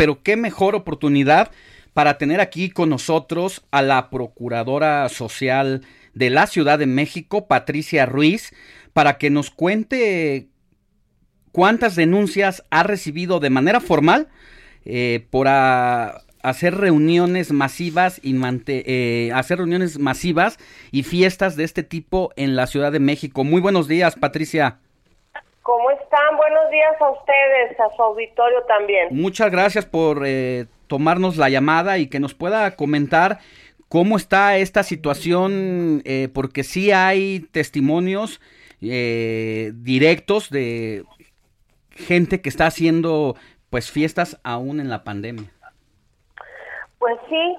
Pero qué mejor oportunidad para tener aquí con nosotros a la Procuradora Social de la Ciudad de México, Patricia Ruiz, para que nos cuente cuántas denuncias ha recibido de manera formal eh, por hacer reuniones masivas y eh, hacer reuniones masivas y fiestas de este tipo en la Ciudad de México. Muy buenos días, Patricia. ¿Cómo están? Buenos días a ustedes, a su auditorio también. Muchas gracias por eh, tomarnos la llamada y que nos pueda comentar cómo está esta situación, eh, porque sí hay testimonios eh, directos de gente que está haciendo pues fiestas aún en la pandemia. Pues sí,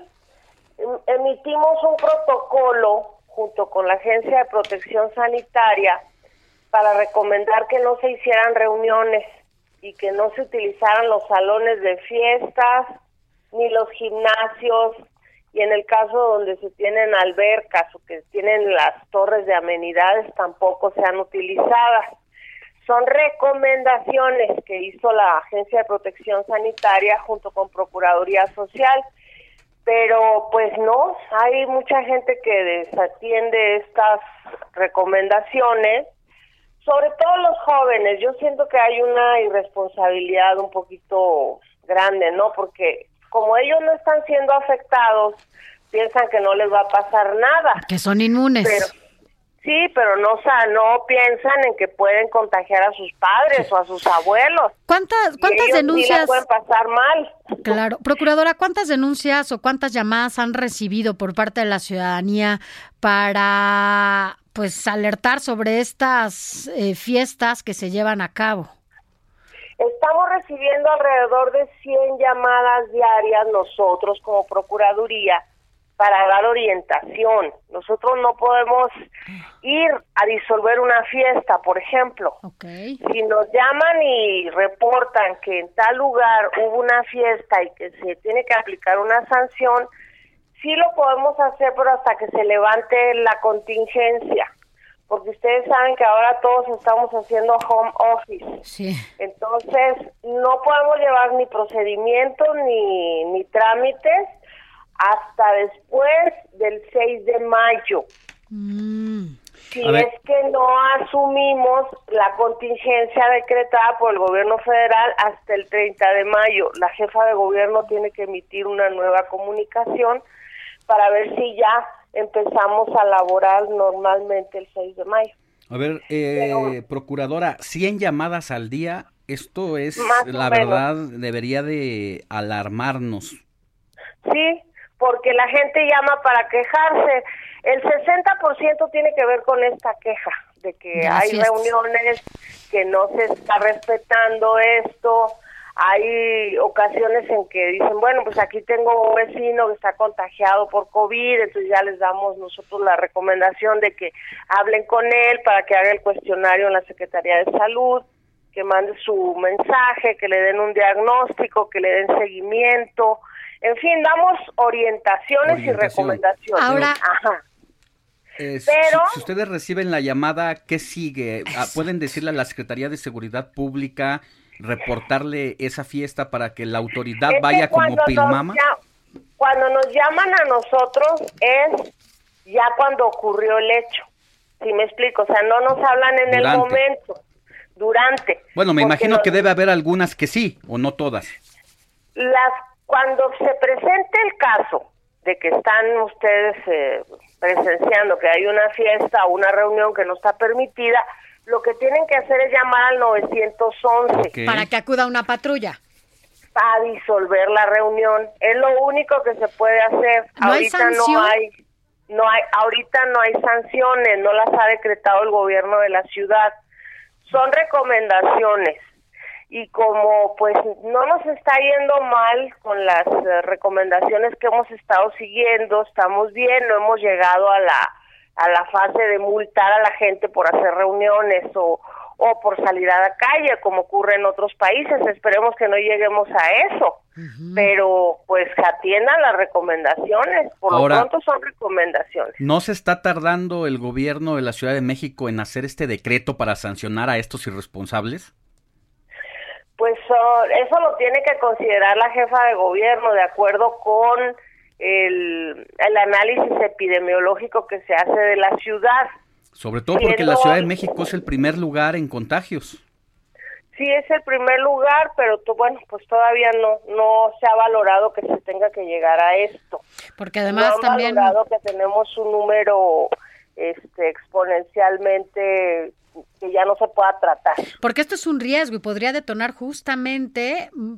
em- emitimos un protocolo junto con la Agencia de Protección Sanitaria para recomendar que no se hicieran reuniones y que no se utilizaran los salones de fiestas ni los gimnasios. Y en el caso donde se tienen albercas o que tienen las torres de amenidades tampoco sean utilizadas. Son recomendaciones que hizo la Agencia de Protección Sanitaria junto con Procuraduría Social, pero pues no, hay mucha gente que desatiende estas recomendaciones, sobre todo los jóvenes. Yo siento que hay una irresponsabilidad un poquito grande, ¿no? Porque como ellos no están siendo afectados, piensan que no les va a pasar nada. Que son inmunes. Pero sí, pero no, o sea, no piensan en que pueden contagiar a sus padres o a sus abuelos. ¿Cuántas, cuántas ellos sí la denuncias? pueden pasar mal. Claro, procuradora, ¿cuántas denuncias o cuántas llamadas han recibido por parte de la ciudadanía para, pues, alertar sobre estas eh, fiestas que se llevan a cabo? Estamos recibiendo alrededor de 100 llamadas diarias nosotros como Procuraduría para dar orientación. Nosotros no podemos ir a disolver una fiesta, por ejemplo. Si nos llaman y reportan que en tal lugar hubo una fiesta y que se tiene que aplicar una sanción, sí lo podemos hacer, pero hasta que se levante la contingencia. Porque ustedes saben que ahora todos estamos haciendo home office. Sí. Entonces, no podemos llevar ni procedimientos ni, ni trámites hasta después del 6 de mayo. Mm, Si A ver. es que no asumimos la contingencia decretada por el gobierno federal hasta el 30 de mayo, la jefa de gobierno tiene que emitir una nueva comunicación para ver si ya empezamos a laborar normalmente el 6 de mayo. A ver, eh, procuradora, 100 llamadas al día, esto es, la verdad, debería de alarmarnos. Sí, porque la gente llama para quejarse. El 60% tiene que ver con esta queja, de que hay reuniones, que no se está respetando esto. Hay ocasiones en que dicen, bueno, pues aquí tengo un vecino que está contagiado por COVID, entonces ya les damos nosotros la recomendación de que hablen con él para que haga el cuestionario en la Secretaría de Salud, que mande su mensaje, que le den un diagnóstico, que le den seguimiento. En fin, damos orientaciones y recomendaciones. Ahora- Ajá. Eh, si- Pero- si, ustedes reciben la llamada, ¿qué sigue? Ah, ¿Pueden decirle a la Secretaría de Seguridad Pública, reportarle esa fiesta para que la autoridad Es vaya como nos pilmama? cuando nos llaman a nosotros es ya cuando ocurrió el hecho. Si me explico, o sea, no nos hablan en el momento, durante. Bueno, me imagino que debe haber algunas que sí, o no todas. las cuando se presente el caso de que están ustedes eh, presenciando que hay una fiesta o una reunión que no está permitida, lo que tienen que hacer es llamar al 911 Ok. Para que acuda una patrulla. para disolver la reunión. Es lo único que se puede hacer. ¿No hay ahorita sanción? no hay no hay ahorita no hay sanciones, no las ha decretado el gobierno de la ciudad. Son recomendaciones. y como pues no nos está yendo mal con las eh, recomendaciones que hemos estado siguiendo, estamos bien, no hemos llegado a la a la fase de multar a la gente por hacer reuniones o, o por salir a la calle, como ocurre en otros países. Esperemos que no lleguemos a eso, pero pues atiendan las recomendaciones. Por lo pronto son recomendaciones. ¿No se está tardando el gobierno de la Ciudad de México en hacer este decreto para sancionar a estos irresponsables? Pues eso lo tiene que considerar la jefa de gobierno de acuerdo con el, el análisis epidemiológico que se hace de la ciudad. Sobre todo porque la Ciudad de México es el primer lugar en contagios. Sí, es el primer lugar, pero bueno, pues todavía no no se ha valorado que se tenga que llegar a esto. Porque además no también valorado que tenemos un número este exponencialmente que ya no se pueda tratar. Porque esto es un riesgo y podría detonar justamente mm,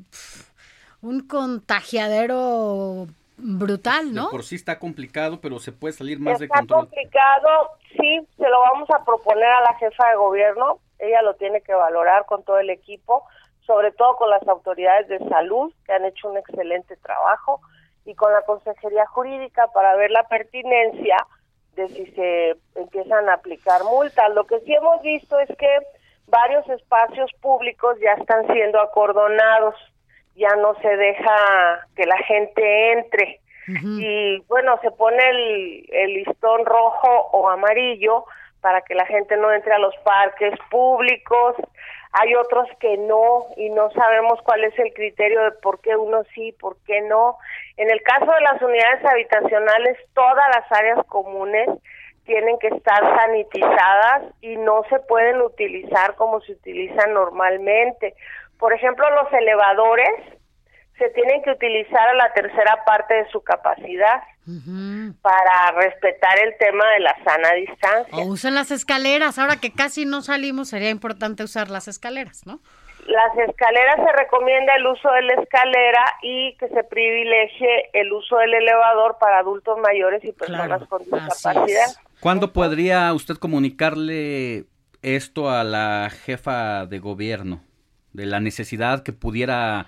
un contagiadero brutal, ¿no? por sí está complicado, pero se puede salir más de control. Está complicado, sí, se lo vamos a proponer a la jefa de gobierno, ella lo tiene que valorar con todo el equipo, sobre todo con las autoridades de salud, que han hecho un excelente trabajo, y con la Consejería Jurídica para ver la pertinencia de si se empiezan a aplicar multas. Lo que sí hemos visto es que varios espacios públicos ya están siendo acordonados ya no se deja que la gente entre. Y bueno, se pone el, el listón rojo o amarillo para que la gente no entre a los parques públicos. Hay otros que no y no sabemos cuál es el criterio de por qué uno sí, por qué no. En el caso de las unidades habitacionales, todas las áreas comunes tienen que estar sanitizadas y no se pueden utilizar como se utilizan normalmente. Por ejemplo, los elevadores se tienen que utilizar a la tercera parte de su capacidad para respetar el tema de la sana distancia. O usen las escaleras, ahora que casi no salimos sería importante usar las escaleras, ¿no? Las escaleras se recomienda el uso de la escalera y que se privilegie el uso del elevador para adultos mayores y personas con discapacidad. ¿Cuándo podría usted comunicarle esto a la jefa de gobierno? De la necesidad que pudiera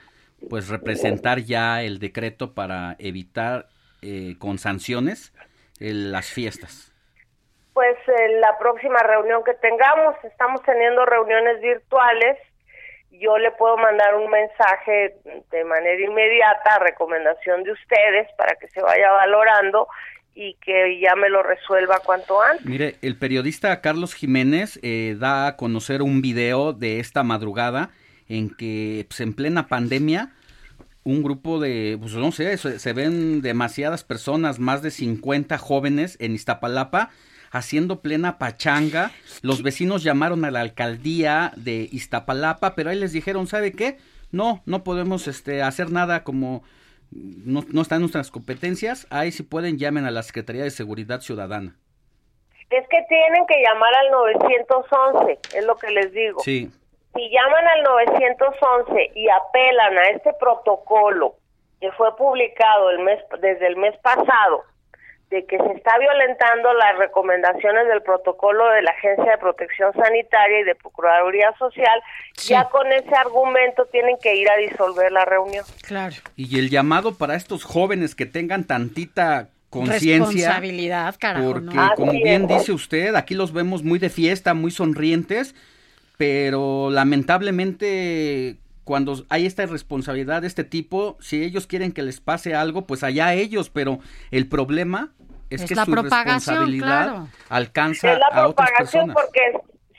pues representar ya el decreto para evitar eh, con sanciones las fiestas? Pues en la próxima reunión que tengamos, estamos teniendo reuniones virtuales, yo le puedo mandar un mensaje de manera inmediata a recomendación de ustedes para que se vaya valorando y que ya me lo resuelva cuanto antes. Mire, el periodista Carlos Jiménez eh, da a conocer un video de esta madrugada en que pues, en plena pandemia un grupo de, pues no sé, se, ven demasiadas personas, más de 50 jóvenes en Iztapalapa haciendo plena pachanga. Los vecinos llamaron a la alcaldía de Iztapalapa, pero ahí les dijeron, ¿sabe qué? No, no podemos este, hacer nada como no, no está en nuestras competencias. Ahí si pueden llamen a la Secretaría de Seguridad Ciudadana. Es que tienen que llamar al 911, es lo que les digo. Sí si llaman al 911 y apelan a este protocolo que fue publicado el mes desde el mes pasado de que se está violentando las recomendaciones del protocolo de la Agencia de Protección Sanitaria y de Procuraduría Social, ya con ese argumento tienen que ir a disolver la reunión. Claro. Y el llamado para estos jóvenes que tengan tantita conciencia. Responsabilidad, carajo, Porque, como bien dice usted, aquí los vemos muy de fiesta, muy sonrientes, pero lamentablemente cuando hay esta irresponsabilidad de este tipo, si ellos quieren que les pase algo, pues allá ellos, pero el problema es, que su responsabilidad alcanza es la a otras personas. Porque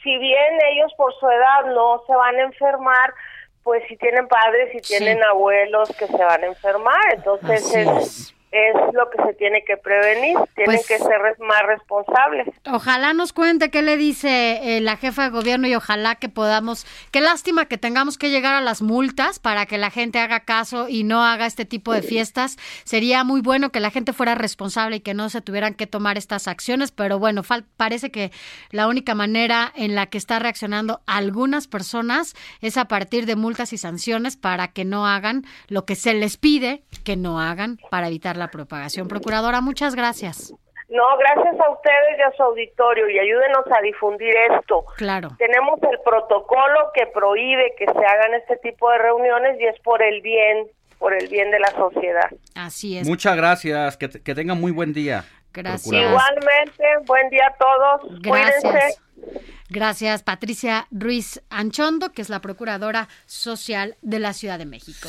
si bien ellos por su edad no se van a enfermar, pues si tienen padres, y tienen abuelos que se van a enfermar, entonces es es lo que se tiene que prevenir, tienen pues que ser más responsables. Ojalá nos cuente qué le dice eh, la jefa de gobierno y ojalá que podamos, qué lástima que tengamos que llegar a las multas para que la gente haga caso y no haga este tipo de fiestas. Sería muy bueno que la gente fuera responsable y que no se tuvieran que tomar estas acciones, pero bueno, parece que la única manera en la que está reaccionando algunas personas es a partir de multas y sanciones para que no hagan lo que se les pide que no hagan para evitar la propagación. Procuradora, muchas gracias. No, gracias a ustedes y a su auditorio y ayúdenos a difundir esto. Claro. Tenemos el protocolo que prohíbe que se hagan este tipo de reuniones y es por el bien, por el bien de la sociedad. Así es. Muchas gracias, que, que tengan muy buen día. Gracias. Igualmente, buen día a todos. Gracias. Cuídense. Gracias, Patricia Ruiz Anchondo, que es la Procuradora Social de la Ciudad de México.